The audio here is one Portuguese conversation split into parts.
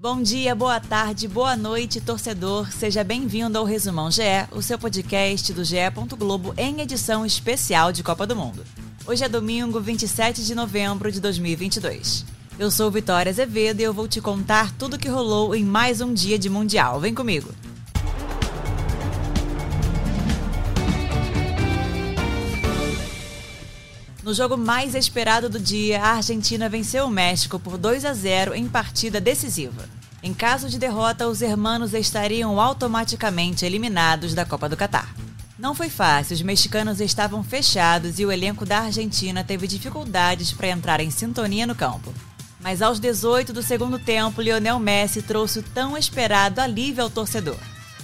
Bom dia, boa tarde, boa noite, torcedor. Seja bem-vindo ao Resumão GE, o seu podcast do GE. Globo em edição especial de Copa do Mundo. Hoje é domingo, 27 de novembro de 2022. Eu sou Vitória Azevedo e eu vou te contar tudo o que rolou em mais um dia de Mundial. Vem comigo! No jogo mais esperado do dia, a Argentina venceu o México por 2 a 0 em partida decisiva. Em caso de derrota, os hermanos estariam automaticamente eliminados da Copa do Catar. Não foi fácil, os mexicanos estavam fechados e o elenco da Argentina teve dificuldades para entrar em sintonia no campo. Mas aos 18 do segundo tempo, Lionel Messi trouxe o tão esperado alívio ao torcedor.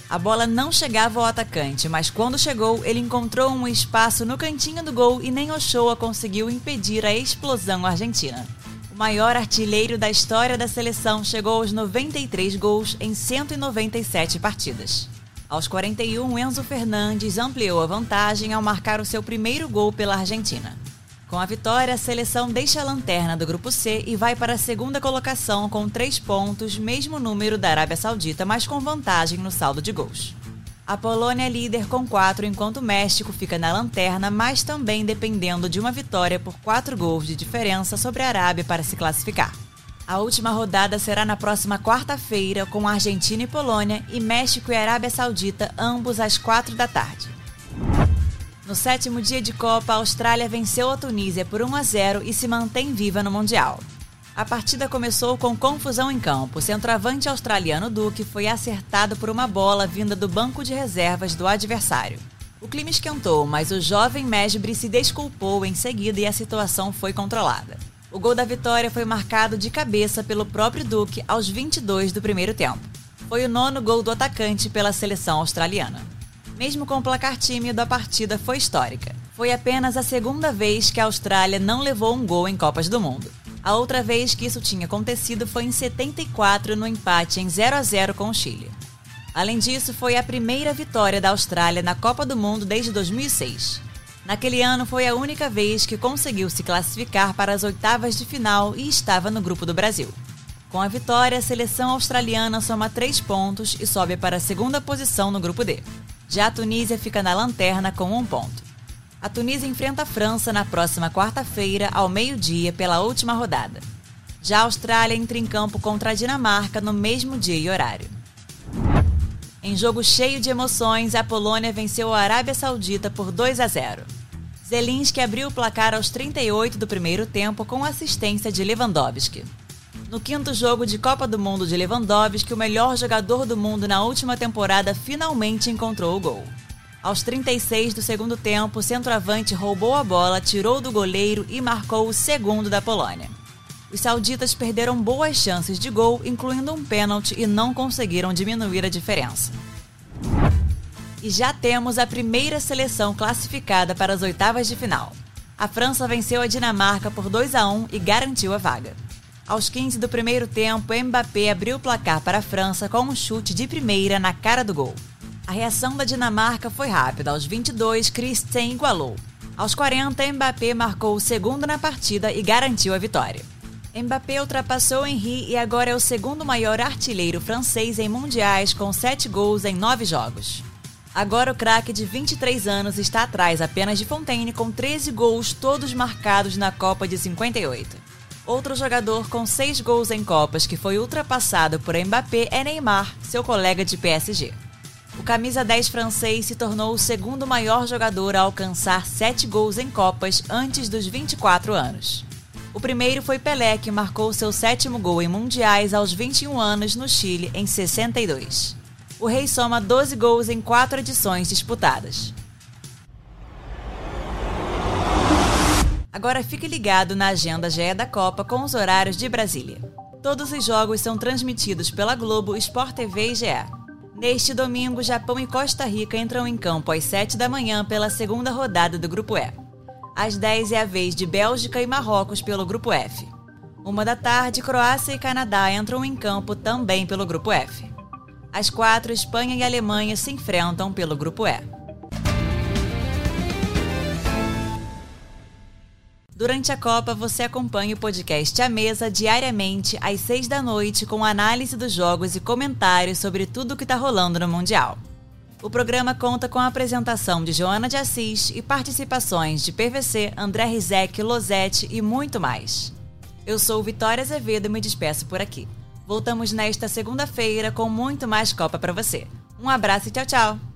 A bola não chegava ao atacante, mas quando chegou, ele encontrou um espaço no cantinho do gol e nem Ochoa conseguiu impedir a explosão argentina. O maior artilheiro da história da seleção chegou aos 93 gols em 197 partidas. Aos 41, Enzo Fernandes ampliou a vantagem ao marcar o seu primeiro gol pela Argentina. Com a vitória, a seleção deixa a lanterna do Grupo C e vai para a segunda colocação com três pontos, mesmo número da Arábia Saudita, mas com vantagem no saldo de gols. A Polônia é líder com quatro, enquanto o México fica na lanterna, mas também dependendo de uma vitória por quatro gols de diferença sobre a Arábia para se classificar. A última rodada será na próxima quarta-feira, com Argentina e Polônia e México e Arábia Saudita, ambos às quatro da tarde. No sétimo dia de Copa, a Austrália venceu a Tunísia por 1 a 0 e se mantém viva no Mundial. A partida começou com confusão em campo. O centroavante australiano Duque foi acertado por uma bola vinda do banco de reservas do adversário. O clima esquentou, mas o jovem Mesbre se desculpou em seguida e a situação foi controlada. O gol da vitória foi marcado de cabeça pelo próprio Duque aos 22 do primeiro tempo. Foi o nono gol do atacante pela seleção australiana. Mesmo com o placar tímido, a partida foi histórica. Foi apenas a segunda vez que a Austrália não levou um gol em Copas do Mundo. A outra vez que isso tinha acontecido foi em 74, no empate em 0 a 0 com o Chile. Além disso, foi a primeira vitória da Austrália na Copa do Mundo desde 2006. Naquele ano foi a única vez que conseguiu se classificar para as oitavas de final e estava no grupo do Brasil. Com a vitória, a seleção australiana soma três pontos e sobe para a segunda posição no grupo D. Já a Tunísia fica na lanterna com um ponto. A Tunísia enfrenta a França na próxima quarta-feira, ao meio-dia, pela última rodada. Já a Austrália entra em campo contra a Dinamarca no mesmo dia e horário. Em jogo cheio de emoções, a Polônia venceu a Arábia Saudita por 2 a 0. Zelinski abriu o placar aos 38 do primeiro tempo com assistência de Lewandowski. No quinto jogo de Copa do Mundo de Lewandowski, o melhor jogador do mundo na última temporada finalmente encontrou o gol. Aos 36 do segundo tempo, o centroavante roubou a bola, tirou do goleiro e marcou o segundo da Polônia. Os sauditas perderam boas chances de gol, incluindo um pênalti, e não conseguiram diminuir a diferença. E já temos a primeira seleção classificada para as oitavas de final. A França venceu a Dinamarca por 2 a 1 e garantiu a vaga. Aos 15 do primeiro tempo, Mbappé abriu o placar para a França com um chute de primeira na cara do gol. A reação da Dinamarca foi rápida. Aos 22, Christian igualou. Aos 40, Mbappé marcou o segundo na partida e garantiu a vitória. Mbappé ultrapassou Henry e agora é o segundo maior artilheiro francês em mundiais com sete gols em nove jogos. Agora o craque de 23 anos está atrás apenas de Fontaine com 13 gols, todos marcados na Copa de 58. Outro jogador com seis gols em Copas que foi ultrapassado por Mbappé é Neymar, seu colega de PSG. O camisa 10 francês se tornou o segundo maior jogador a alcançar sete gols em Copas antes dos 24 anos. O primeiro foi Pelé, que marcou seu sétimo gol em mundiais aos 21 anos no Chile, em 62. O rei soma 12 gols em quatro edições disputadas. Agora fique ligado na agenda GE da Copa com os horários de Brasília. Todos os jogos são transmitidos pela Globo, Sport TV e GE. Neste domingo, Japão e Costa Rica entram em campo às 7 da manhã pela segunda rodada do Grupo E. Às 10 é a vez de Bélgica e Marrocos pelo Grupo F. Uma da tarde, Croácia e Canadá entram em campo também pelo Grupo F. Às 4, Espanha e Alemanha se enfrentam pelo Grupo E. Durante a Copa, você acompanha o podcast A Mesa diariamente às seis da noite com análise dos jogos e comentários sobre tudo o que está rolando no Mundial. O programa conta com a apresentação de Joana de Assis e participações de PVC, André Rizek, Losete e muito mais. Eu sou Vitória Azevedo e me despeço por aqui. Voltamos nesta segunda-feira com muito mais Copa para você. Um abraço e tchau, tchau!